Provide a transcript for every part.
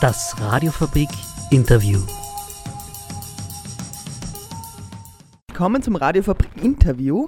Das Radiofabrik Interview. Willkommen zum Radiofabrik Interview.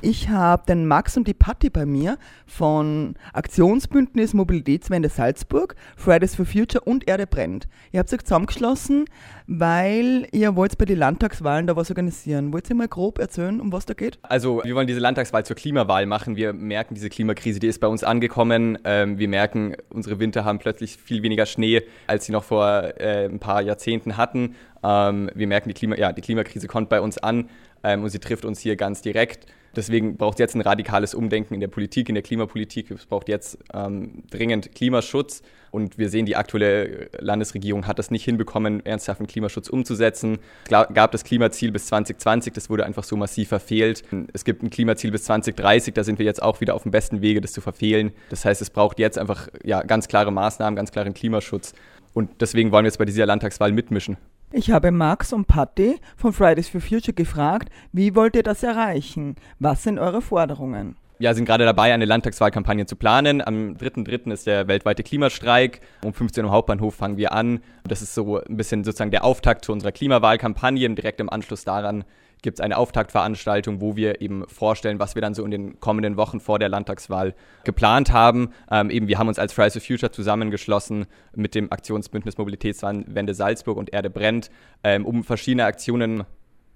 Ich habe den Max und die Patti bei mir von Aktionsbündnis Mobilitätswende Salzburg, Fridays for Future und Erde brennt. Ihr habt euch zusammengeschlossen, weil ihr wollt bei den Landtagswahlen da was organisieren. Wollt ihr mal grob erzählen, um was da geht? Also wir wollen diese Landtagswahl zur Klimawahl machen. Wir merken, diese Klimakrise, die ist bei uns angekommen. Ähm, wir merken, unsere Winter haben plötzlich viel weniger Schnee, als sie noch vor äh, ein paar Jahrzehnten hatten. Ähm, wir merken, die, Klima ja, die Klimakrise kommt bei uns an ähm, und sie trifft uns hier ganz direkt. Deswegen braucht es jetzt ein radikales Umdenken in der Politik, in der Klimapolitik. Es braucht jetzt ähm, dringend Klimaschutz. Und wir sehen, die aktuelle Landesregierung hat das nicht hinbekommen, ernsthaften Klimaschutz umzusetzen. Es gab das Klimaziel bis 2020, das wurde einfach so massiv verfehlt. Es gibt ein Klimaziel bis 2030, da sind wir jetzt auch wieder auf dem besten Wege, das zu verfehlen. Das heißt, es braucht jetzt einfach ja, ganz klare Maßnahmen, ganz klaren Klimaschutz. Und deswegen wollen wir jetzt bei dieser Landtagswahl mitmischen. Ich habe Max und Patti von Fridays for Future gefragt, wie wollt ihr das erreichen? Was sind eure Forderungen? Ja, sind gerade dabei, eine Landtagswahlkampagne zu planen. Am 3.3. ist der weltweite Klimastreik. Um 15 Uhr Hauptbahnhof fangen wir an. Das ist so ein bisschen sozusagen der Auftakt zu unserer Klimawahlkampagne. Direkt im Anschluss daran gibt es eine Auftaktveranstaltung, wo wir eben vorstellen, was wir dann so in den kommenden Wochen vor der Landtagswahl geplant haben. Ähm, eben, wir haben uns als Fridays for Future zusammengeschlossen mit dem Aktionsbündnis Mobilitätswende Salzburg und Erde brennt, ähm, um verschiedene Aktionen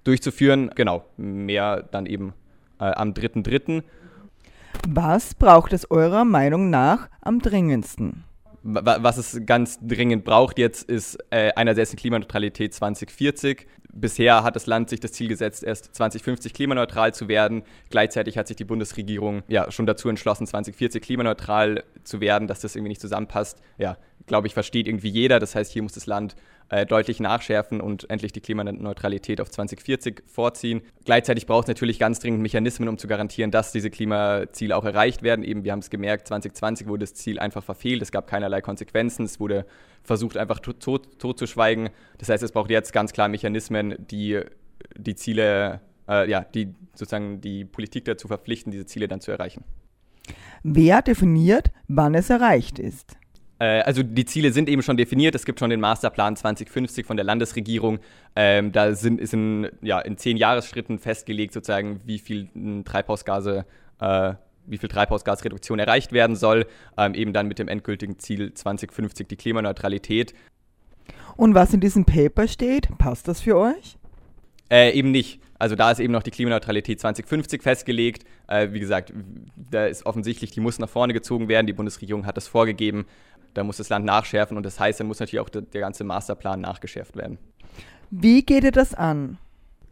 durchzuführen. Genau, mehr dann eben äh, am 3.3. Was braucht es eurer Meinung nach am dringendsten? Was es ganz dringend braucht jetzt, ist äh, einerseits eine Klimaneutralität 2040. Bisher hat das Land sich das Ziel gesetzt, erst 2050 klimaneutral zu werden. Gleichzeitig hat sich die Bundesregierung ja schon dazu entschlossen, 2040 klimaneutral zu werden, dass das irgendwie nicht zusammenpasst. Ja, glaube ich, versteht irgendwie jeder. Das heißt, hier muss das Land äh, deutlich nachschärfen und endlich die Klimaneutralität auf 2040 vorziehen. Gleichzeitig braucht es natürlich ganz dringend Mechanismen, um zu garantieren, dass diese Klimaziele auch erreicht werden. Eben, wir haben es gemerkt, 2020 wurde das Ziel einfach verfehlt. Es gab keinerlei Konsequenzen. Es wurde versucht, einfach tot, tot, tot. Das heißt, es braucht jetzt ganz klar Mechanismen, die die Ziele, äh, ja, die sozusagen die Politik dazu verpflichten, diese Ziele dann zu erreichen. Wer definiert, wann es erreicht ist? Äh, also die Ziele sind eben schon definiert. Es gibt schon den Masterplan 2050 von der Landesregierung. Ähm, da sind, ist in, ja, in zehn Jahresschritten festgelegt, sozusagen, wie viel Treibhausgase, äh, wie viel Treibhausgasreduktion erreicht werden soll. Ähm, eben dann mit dem endgültigen Ziel 2050 die Klimaneutralität. Und was in diesem Paper steht, passt das für euch? Äh, eben nicht. Also da ist eben noch die Klimaneutralität 2050 festgelegt. Äh, wie gesagt, da ist offensichtlich, die muss nach vorne gezogen werden. Die Bundesregierung hat das vorgegeben. Da muss das Land nachschärfen und das heißt, dann muss natürlich auch der, der ganze Masterplan nachgeschärft werden. Wie geht ihr das an?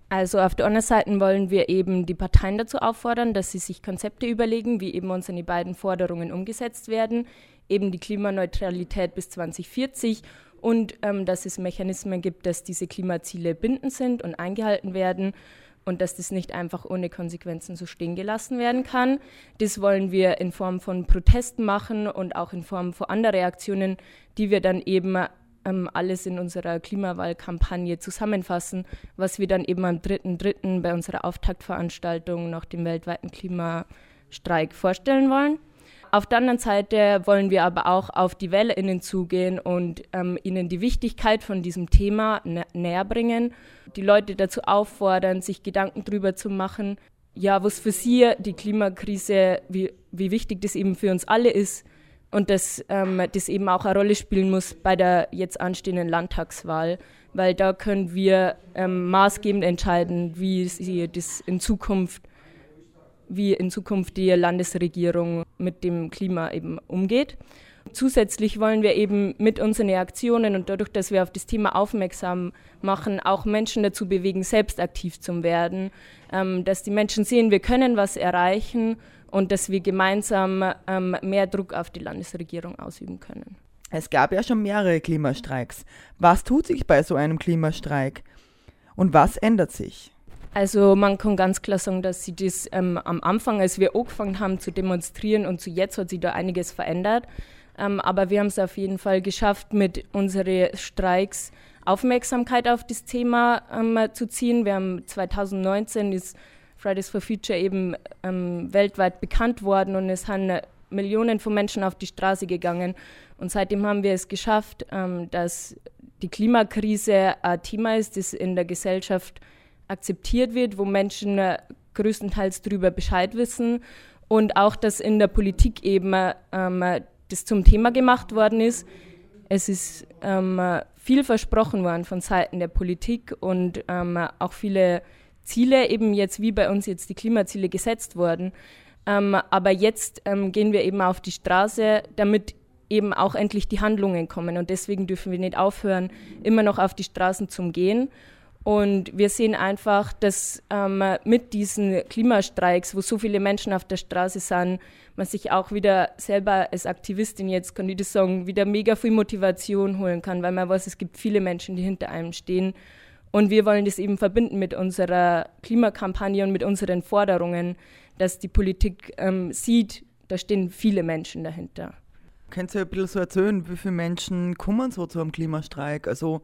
Also auf der anderen Seite wollen wir eben die Parteien dazu auffordern, dass sie sich Konzepte überlegen, wie eben unsere beiden Forderungen umgesetzt werden, eben die Klimaneutralität bis 2040 und ähm, dass es Mechanismen gibt, dass diese Klimaziele bindend sind und eingehalten werden und dass das nicht einfach ohne Konsequenzen so stehen gelassen werden kann. Das wollen wir in Form von Protesten machen und auch in Form von anderen Aktionen, die wir dann eben ähm, alles in unserer Klimawahlkampagne zusammenfassen, was wir dann eben am 3.3. bei unserer Auftaktveranstaltung nach dem weltweiten Klimastreik vorstellen wollen. Auf der anderen Seite wollen wir aber auch auf die WählerInnen zugehen und ähm, ihnen die Wichtigkeit von diesem Thema nä näher bringen, die Leute dazu auffordern, sich Gedanken darüber zu machen, ja, was für sie die Klimakrise, wie, wie wichtig das eben für uns alle ist und dass ähm, das eben auch eine Rolle spielen muss bei der jetzt anstehenden Landtagswahl, weil da können wir ähm, maßgebend entscheiden, wie sie das in Zukunft wie in Zukunft die Landesregierung mit dem Klima eben umgeht. Zusätzlich wollen wir eben mit unseren Aktionen und dadurch, dass wir auf das Thema aufmerksam machen, auch Menschen dazu bewegen, selbst aktiv zu werden, ähm, dass die Menschen sehen, wir können was erreichen und dass wir gemeinsam ähm, mehr Druck auf die Landesregierung ausüben können. Es gab ja schon mehrere Klimastreiks. Was tut sich bei so einem Klimastreik und was ändert sich? Also man kann ganz klar sagen, dass sie das ähm, am Anfang, als wir angefangen haben zu demonstrieren und zu jetzt hat sich da einiges verändert. Ähm, aber wir haben es auf jeden Fall geschafft, mit unseren Streiks Aufmerksamkeit auf das Thema ähm, zu ziehen. Wir haben 2019 ist Fridays for Future eben ähm, weltweit bekannt worden und es haben Millionen von Menschen auf die Straße gegangen. Und seitdem haben wir es geschafft, ähm, dass die Klimakrise ein Thema ist, das in der Gesellschaft akzeptiert wird, wo Menschen äh, größtenteils darüber Bescheid wissen und auch, dass in der Politik eben ähm, das zum Thema gemacht worden ist. Es ist ähm, viel versprochen worden von Seiten der Politik und ähm, auch viele Ziele, eben jetzt wie bei uns jetzt die Klimaziele gesetzt worden. Ähm, aber jetzt ähm, gehen wir eben auf die Straße, damit eben auch endlich die Handlungen kommen. Und deswegen dürfen wir nicht aufhören, immer noch auf die Straßen zu gehen. Und wir sehen einfach, dass ähm, mit diesen Klimastreiks, wo so viele Menschen auf der Straße sind, man sich auch wieder selber als Aktivistin jetzt, kann ich das sagen, wieder mega viel Motivation holen kann, weil man weiß, es gibt viele Menschen, die hinter einem stehen. Und wir wollen das eben verbinden mit unserer Klimakampagne und mit unseren Forderungen, dass die Politik ähm, sieht, da stehen viele Menschen dahinter. Könnt ihr ein bisschen so erzählen, wie viele Menschen kommen so zu einem Klimastreik? Also,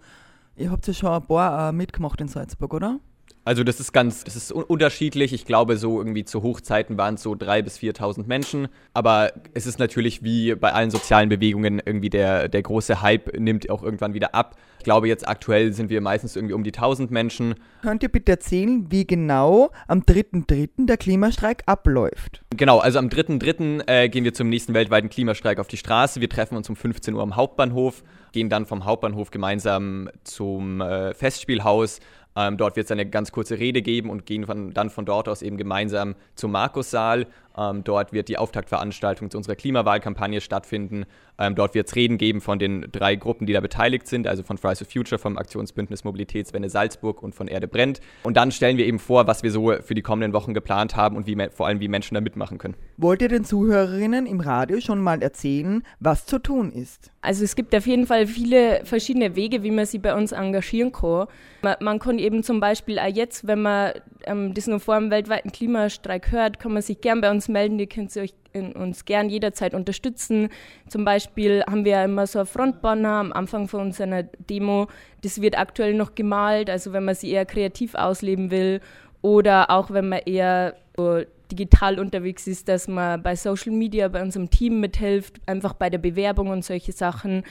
ihr habt ja schon ein paar äh, mitgemacht in Salzburg, oder? Also das ist ganz, das ist unterschiedlich. Ich glaube, so irgendwie zu Hochzeiten waren es so 3.000 bis 4.000 Menschen. Aber es ist natürlich wie bei allen sozialen Bewegungen irgendwie der, der große Hype nimmt auch irgendwann wieder ab. Ich glaube, jetzt aktuell sind wir meistens irgendwie um die 1.000 Menschen. Könnt ihr bitte erzählen, wie genau am 3.3. der Klimastreik abläuft? Genau, also am 3.3. Äh, gehen wir zum nächsten weltweiten Klimastreik auf die Straße. Wir treffen uns um 15 Uhr am Hauptbahnhof, gehen dann vom Hauptbahnhof gemeinsam zum äh, Festspielhaus ähm, dort wird es eine ganz kurze Rede geben und gehen von, dann von dort aus eben gemeinsam zum Markussaal. Ähm, dort wird die Auftaktveranstaltung zu unserer Klimawahlkampagne stattfinden. Ähm, dort wird es Reden geben von den drei Gruppen, die da beteiligt sind, also von Fridays for Future, vom Aktionsbündnis Mobilitätswende Salzburg und von Erde brennt. Und dann stellen wir eben vor, was wir so für die kommenden Wochen geplant haben und wie, vor allem wie Menschen da mitmachen können. Wollt ihr den Zuhörerinnen im Radio schon mal erzählen, was zu tun ist? Also es gibt auf jeden Fall viele verschiedene Wege, wie man sie bei uns engagieren kann. Man, man kann eben zum Beispiel auch jetzt, wenn man ähm, das nur vor dem weltweiten Klimastreik hört, kann man sich gern bei uns melden. Die könnt ihr euch in, uns gern jederzeit unterstützen. Zum Beispiel haben wir ja immer so ein Frontbanner am Anfang von unserer Demo. Das wird aktuell noch gemalt, also wenn man sie eher kreativ ausleben will oder auch wenn man eher so digital unterwegs ist, dass man bei Social Media bei unserem Team mithilft, einfach bei der Bewerbung und solche Sachen.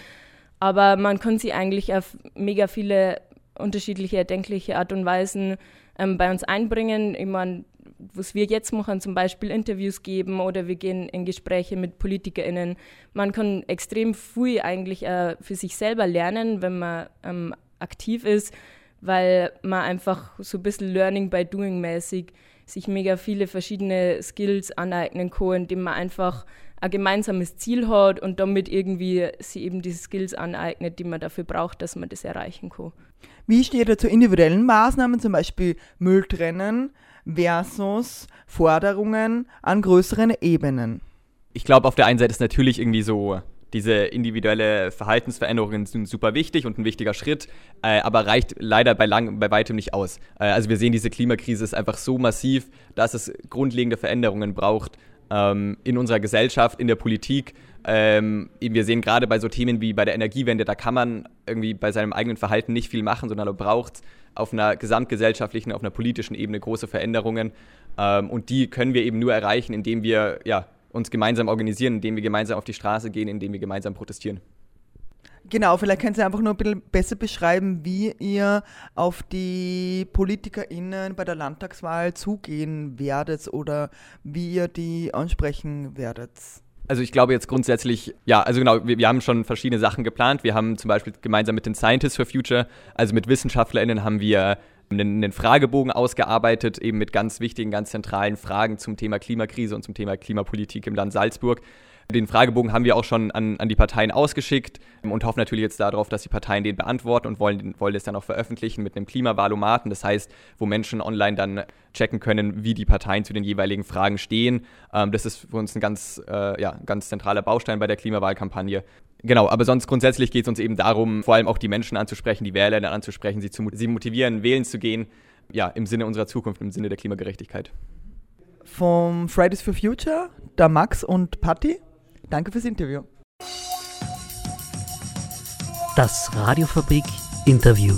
Aber man kann sie eigentlich auf mega viele unterschiedliche erdenkliche Art und Weisen ähm, bei uns einbringen. Ich meine, was wir jetzt machen, zum Beispiel Interviews geben oder wir gehen in Gespräche mit PolitikerInnen. Man kann extrem früh eigentlich äh, für sich selber lernen, wenn man ähm, aktiv ist, weil man einfach so ein bisschen Learning by Doing mäßig sich mega viele verschiedene Skills aneignen kann, indem man einfach ein gemeinsames Ziel hat und damit irgendwie sie eben diese Skills aneignet, die man dafür braucht, dass man das erreichen kann. Wie steht er zu individuellen Maßnahmen, zum Beispiel Mülltrennen versus Forderungen an größeren Ebenen? Ich glaube, auf der einen Seite ist natürlich irgendwie so diese individuelle Verhaltensveränderungen sind super wichtig und ein wichtiger Schritt, äh, aber reicht leider bei, lang, bei weitem nicht aus. Äh, also wir sehen, diese Klimakrise ist einfach so massiv, dass es grundlegende Veränderungen braucht ähm, in unserer Gesellschaft, in der Politik. Ähm, wir sehen gerade bei so Themen wie bei der Energiewende, da kann man irgendwie bei seinem eigenen Verhalten nicht viel machen, sondern man braucht auf einer gesamtgesellschaftlichen, auf einer politischen Ebene große Veränderungen. Ähm, und die können wir eben nur erreichen, indem wir ja, uns gemeinsam organisieren, indem wir gemeinsam auf die Straße gehen, indem wir gemeinsam protestieren. Genau, vielleicht könnt ihr einfach nur ein bisschen besser beschreiben, wie ihr auf die PolitikerInnen bei der Landtagswahl zugehen werdet oder wie ihr die ansprechen werdet. Also ich glaube jetzt grundsätzlich, ja, also genau, wir, wir, haben schon verschiedene Sachen geplant. Wir haben zum Beispiel gemeinsam mit den Scientists for Future, also mit WissenschaftlerInnen, haben wir einen, einen Fragebogen ausgearbeitet, eben mit ganz wichtigen, ganz zentralen Fragen zum Thema Klimakrise und zum Thema Klimapolitik im Land Salzburg. Den Fragebogen haben wir auch schon an, an die Parteien ausgeschickt und hoffen natürlich jetzt darauf, dass die Parteien den beantworten und wollen, wollen das dann auch veröffentlichen mit einem Klimawahlomaten. Das heißt, wo Menschen online dann checken können, wie die Parteien zu den jeweiligen Fragen stehen. Ähm, das ist für uns ein ganz, äh, ja, ganz zentraler Baustein bei der Klimawahlkampagne. Genau, aber sonst grundsätzlich geht es uns eben darum, vor allem auch die Menschen anzusprechen, die Wähler anzusprechen, sie zu sie motivieren, wählen zu gehen, ja, im Sinne unserer Zukunft, im Sinne der Klimagerechtigkeit. Vom Fridays for Future, der Max und Patti. Danke fürs Interview. Das Radiofabrik Interview.